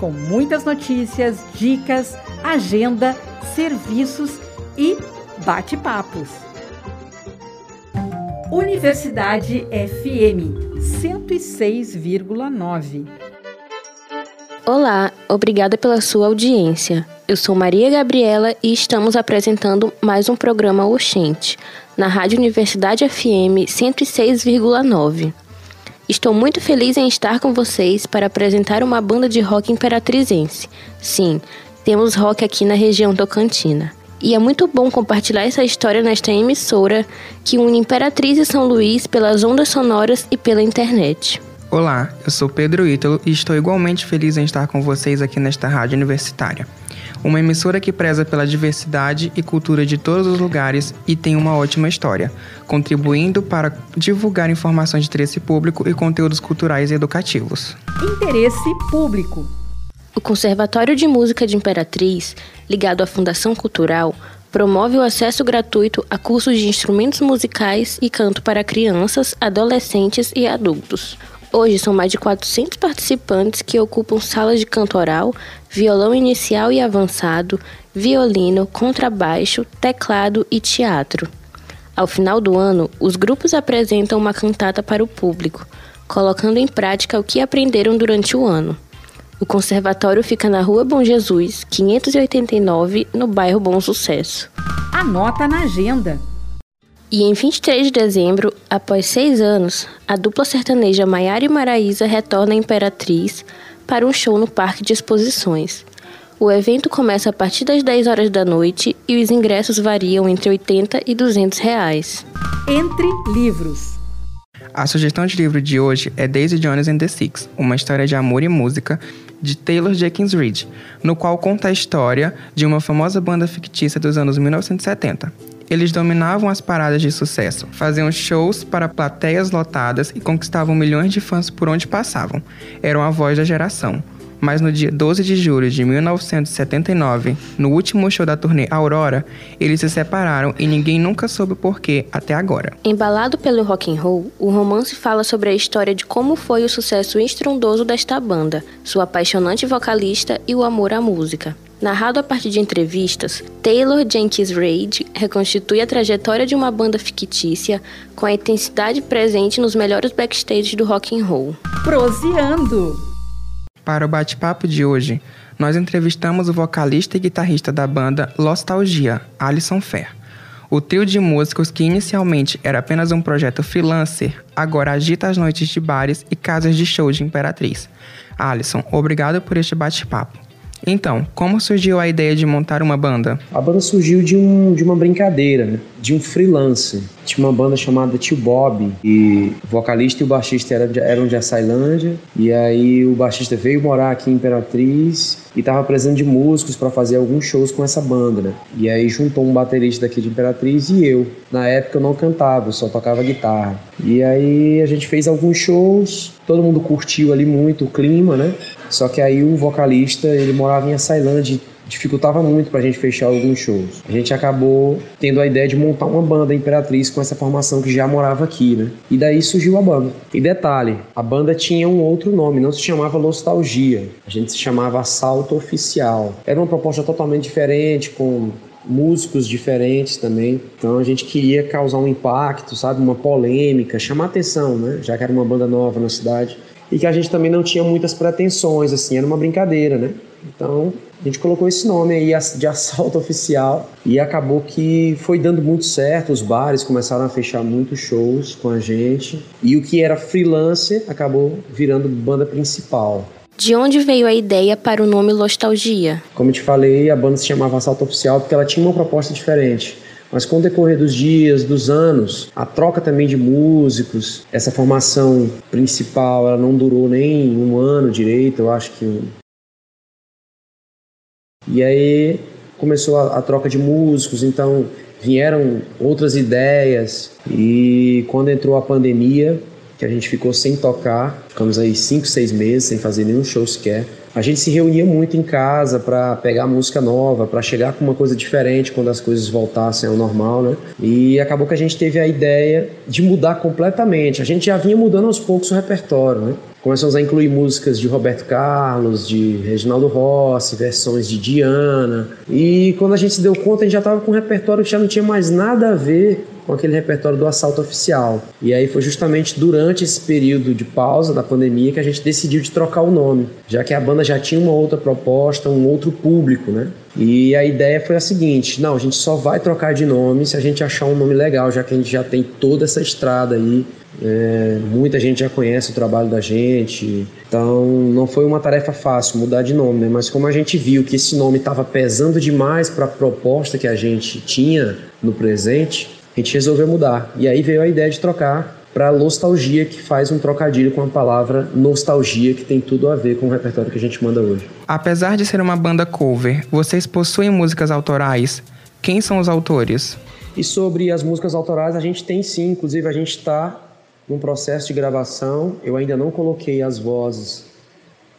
com muitas notícias, dicas, agenda, serviços e bate-papos. Universidade FM 106,9. Olá, obrigada pela sua audiência. Eu sou Maria Gabriela e estamos apresentando mais um programa Oxente, na Rádio Universidade FM 106,9. Estou muito feliz em estar com vocês para apresentar uma banda de rock imperatrizense. Sim, temos rock aqui na região tocantina. E é muito bom compartilhar essa história nesta emissora que une Imperatriz e São Luís pelas ondas sonoras e pela internet. Olá, eu sou Pedro Ítalo e estou igualmente feliz em estar com vocês aqui nesta rádio universitária. Uma emissora que preza pela diversidade e cultura de todos os lugares e tem uma ótima história, contribuindo para divulgar informações de interesse público e conteúdos culturais e educativos. Interesse público. O Conservatório de Música de Imperatriz, ligado à Fundação Cultural, promove o acesso gratuito a cursos de instrumentos musicais e canto para crianças, adolescentes e adultos. Hoje são mais de 400 participantes que ocupam salas de canto oral, violão inicial e avançado, violino, contrabaixo, teclado e teatro. Ao final do ano, os grupos apresentam uma cantata para o público, colocando em prática o que aprenderam durante o ano. O conservatório fica na Rua Bom Jesus, 589, no bairro Bom Sucesso. Anota na agenda. E em 23 de dezembro, após seis anos, a dupla sertaneja Maiara e Maraísa retorna à Imperatriz para um show no Parque de Exposições. O evento começa a partir das 10 horas da noite e os ingressos variam entre 80 e 200 reais. Entre livros. A sugestão de livro de hoje é Daisy Jones and the Six, uma história de amor e música de Taylor Jenkins Reid, no qual conta a história de uma famosa banda fictícia dos anos 1970. Eles dominavam as paradas de sucesso, faziam shows para plateias lotadas e conquistavam milhões de fãs por onde passavam. Eram a voz da geração. Mas no dia 12 de julho de 1979, no último show da turnê Aurora, eles se separaram e ninguém nunca soube porquê até agora. Embalado pelo rock and roll, o romance fala sobre a história de como foi o sucesso estrondoso desta banda, sua apaixonante vocalista e o amor à música. Narrado a partir de entrevistas, Taylor Jenkins Reid reconstitui a trajetória de uma banda fictícia com a intensidade presente nos melhores backstage do rock and roll. Proseando. Para o bate-papo de hoje, nós entrevistamos o vocalista e guitarrista da banda Lostalgia, Alison Fair. O trio de músicos que inicialmente era apenas um projeto freelancer, agora agita as noites de bares e casas de show de Imperatriz. Alison, obrigado por este bate-papo. Então, como surgiu a ideia de montar uma banda? A banda surgiu de, um, de uma brincadeira, né? de um freelance. Tinha uma banda chamada Tio Bob, e o vocalista e o baixista eram de, eram de Açailândia, e aí o baixista veio morar aqui em Imperatriz e estava precisando de músicos para fazer alguns shows com essa banda, né? E aí juntou um baterista daqui de Imperatriz e eu. Na época eu não cantava, eu só tocava guitarra. E aí a gente fez alguns shows, todo mundo curtiu ali muito o clima, né? Só que aí o vocalista, ele morava em Açailândia dificultava muito pra gente fechar alguns shows. A gente acabou tendo a ideia de montar uma banda Imperatriz com essa formação que já morava aqui, né? E daí surgiu a banda. E detalhe, a banda tinha um outro nome, não se chamava Nostalgia, a gente se chamava Assalto Oficial. Era uma proposta totalmente diferente, com músicos diferentes também. Então a gente queria causar um impacto, sabe, uma polêmica, chamar atenção, né? Já que era uma banda nova na cidade e que a gente também não tinha muitas pretensões, assim, era uma brincadeira, né? Então a gente colocou esse nome aí de assalto oficial e acabou que foi dando muito certo. Os bares começaram a fechar muitos shows com a gente e o que era freelancer acabou virando banda principal. De onde veio a ideia para o nome Nostalgia? Como eu te falei, a banda se chamava Assalto Oficial porque ela tinha uma proposta diferente. Mas com o decorrer dos dias, dos anos, a troca também de músicos, essa formação principal, ela não durou nem um ano direito, eu acho que. E aí começou a, a troca de músicos, então vieram outras ideias e quando entrou a pandemia, que a gente ficou sem tocar, ficamos aí cinco, seis meses sem fazer nenhum show sequer. A gente se reunia muito em casa para pegar música nova, para chegar com uma coisa diferente quando as coisas voltassem ao normal, né? E acabou que a gente teve a ideia de mudar completamente. A gente já vinha mudando aos poucos o repertório, né? Começamos a incluir músicas de Roberto Carlos, de Reginaldo Rossi, versões de Diana. E quando a gente se deu conta, a gente já estava com um repertório que já não tinha mais nada a ver com aquele repertório do assalto oficial. E aí foi justamente durante esse período de pausa da pandemia que a gente decidiu de trocar o nome, já que a banda já tinha uma outra proposta, um outro público, né? E a ideia foi a seguinte: não, a gente só vai trocar de nome se a gente achar um nome legal, já que a gente já tem toda essa estrada aí é, muita gente já conhece o trabalho da gente, então não foi uma tarefa fácil mudar de nome, né? mas como a gente viu que esse nome estava pesando demais para a proposta que a gente tinha no presente, a gente resolveu mudar. E aí veio a ideia de trocar para nostalgia, que faz um trocadilho com a palavra nostalgia, que tem tudo a ver com o repertório que a gente manda hoje. Apesar de ser uma banda cover, vocês possuem músicas autorais? Quem são os autores? E sobre as músicas autorais, a gente tem sim, inclusive a gente está num processo de gravação. Eu ainda não coloquei as vozes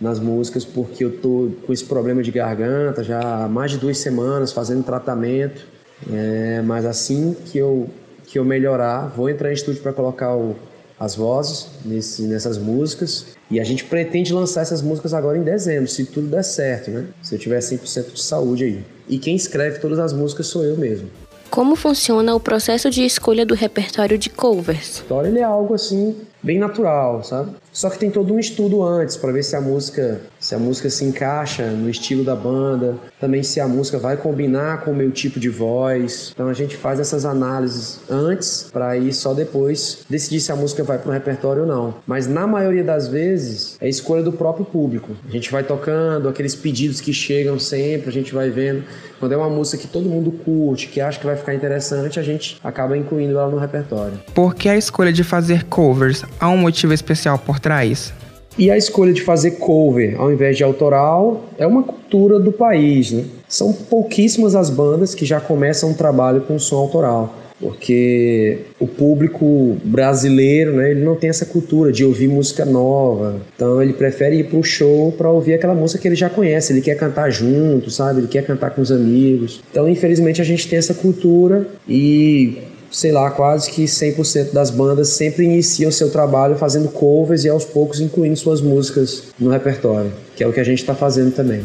nas músicas porque eu tô com esse problema de garganta já há mais de duas semanas fazendo tratamento. É, mas assim que eu que eu melhorar, vou entrar em estúdio para colocar o, as vozes nesse, nessas músicas. E a gente pretende lançar essas músicas agora em dezembro, se tudo der certo, né? Se eu tiver 100% de saúde aí. E quem escreve todas as músicas sou eu mesmo. Como funciona o processo de escolha do repertório de covers? Ele é algo assim bem natural, sabe? Só que tem todo um estudo antes para ver se a música, se a música se encaixa no estilo da banda, também se a música vai combinar com o meu tipo de voz. Então a gente faz essas análises antes para aí só depois decidir se a música vai para o repertório ou não. Mas na maioria das vezes é escolha do próprio público. A gente vai tocando aqueles pedidos que chegam sempre, a gente vai vendo. Quando é uma música que todo mundo curte, que acha que vai ficar interessante, a gente acaba incluindo ela no repertório. Por que a escolha de fazer covers? Há um motivo especial por trás? E a escolha de fazer cover ao invés de autoral é uma cultura do país, né? São pouquíssimas as bandas que já começam um trabalho com som autoral, porque o público brasileiro, né, ele não tem essa cultura de ouvir música nova. Então ele prefere ir para o show para ouvir aquela música que ele já conhece, ele quer cantar junto, sabe? Ele quer cantar com os amigos. Então, infelizmente a gente tem essa cultura e sei lá, quase que 100% das bandas sempre iniciam seu trabalho fazendo covers e aos poucos incluindo suas músicas no repertório, que é o que a gente está fazendo também.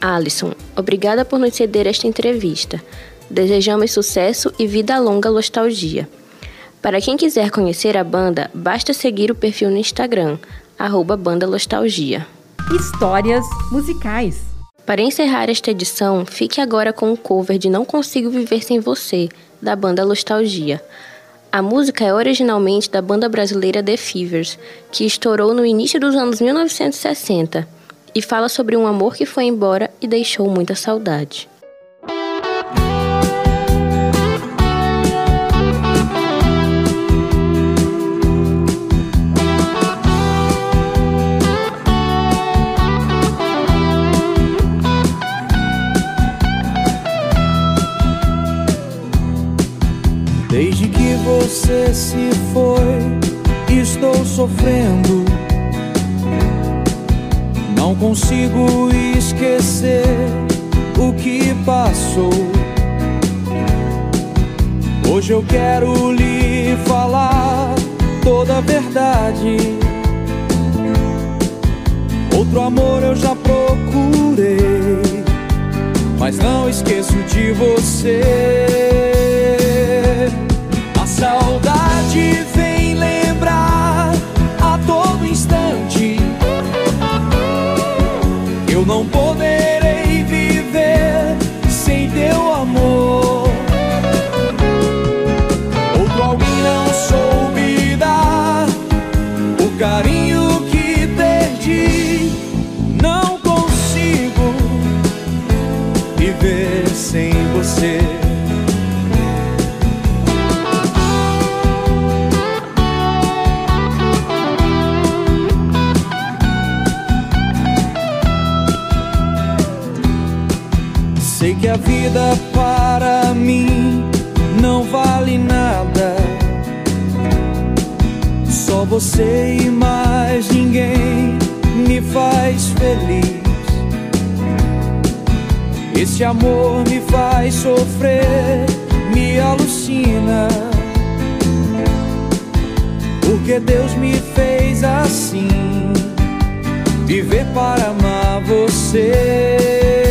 Alisson, obrigada por nos ceder esta entrevista. Desejamos sucesso e vida longa nostalgia. Para quem quiser conhecer a banda, basta seguir o perfil no Instagram, arroba Banda Nostalgia. Histórias musicais. Para encerrar esta edição, fique agora com o cover de Não Consigo Viver Sem Você, da banda Nostalgia. A música é originalmente da banda brasileira The Fevers, que estourou no início dos anos 1960 e fala sobre um amor que foi embora e deixou muita saudade. Você se foi, estou sofrendo. Não consigo esquecer o que passou. Hoje eu quero lhe falar toda a verdade. Outro amor eu já procurei, mas não esqueço de você a vida para mim não vale nada. Só você e mais ninguém me faz feliz. Esse amor me faz sofrer, me alucina. Porque Deus me fez assim, viver para amar você.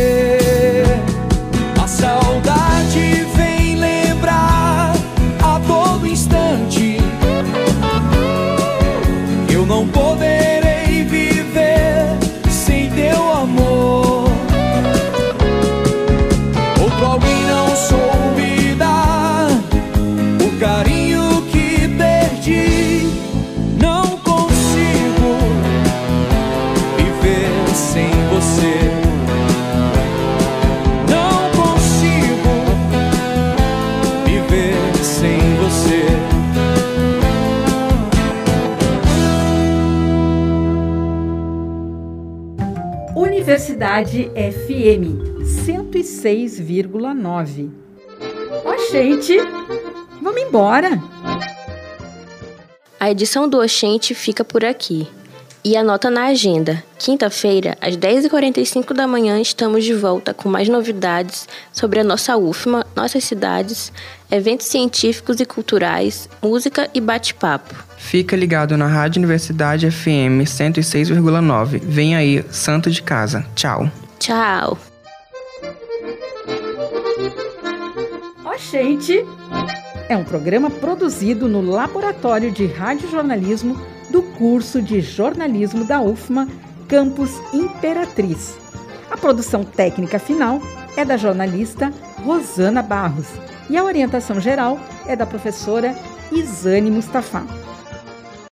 Universidade FM 106,9. Ó, gente, vamos embora! A edição do Oxente fica por aqui. E anota na agenda. Quinta-feira, às 10h45 da manhã, estamos de volta com mais novidades sobre a nossa UFMA, nossas cidades, eventos científicos e culturais, música e bate-papo. Fica ligado na Rádio Universidade FM 106,9. Vem aí, Santo de Casa. Tchau. Tchau. Ó, oh, gente! É um programa produzido no Laboratório de Radiojornalismo do curso de jornalismo da UFMA, Campus Imperatriz. A produção técnica final é da jornalista Rosana Barros e a orientação geral é da professora Isane Mustafa.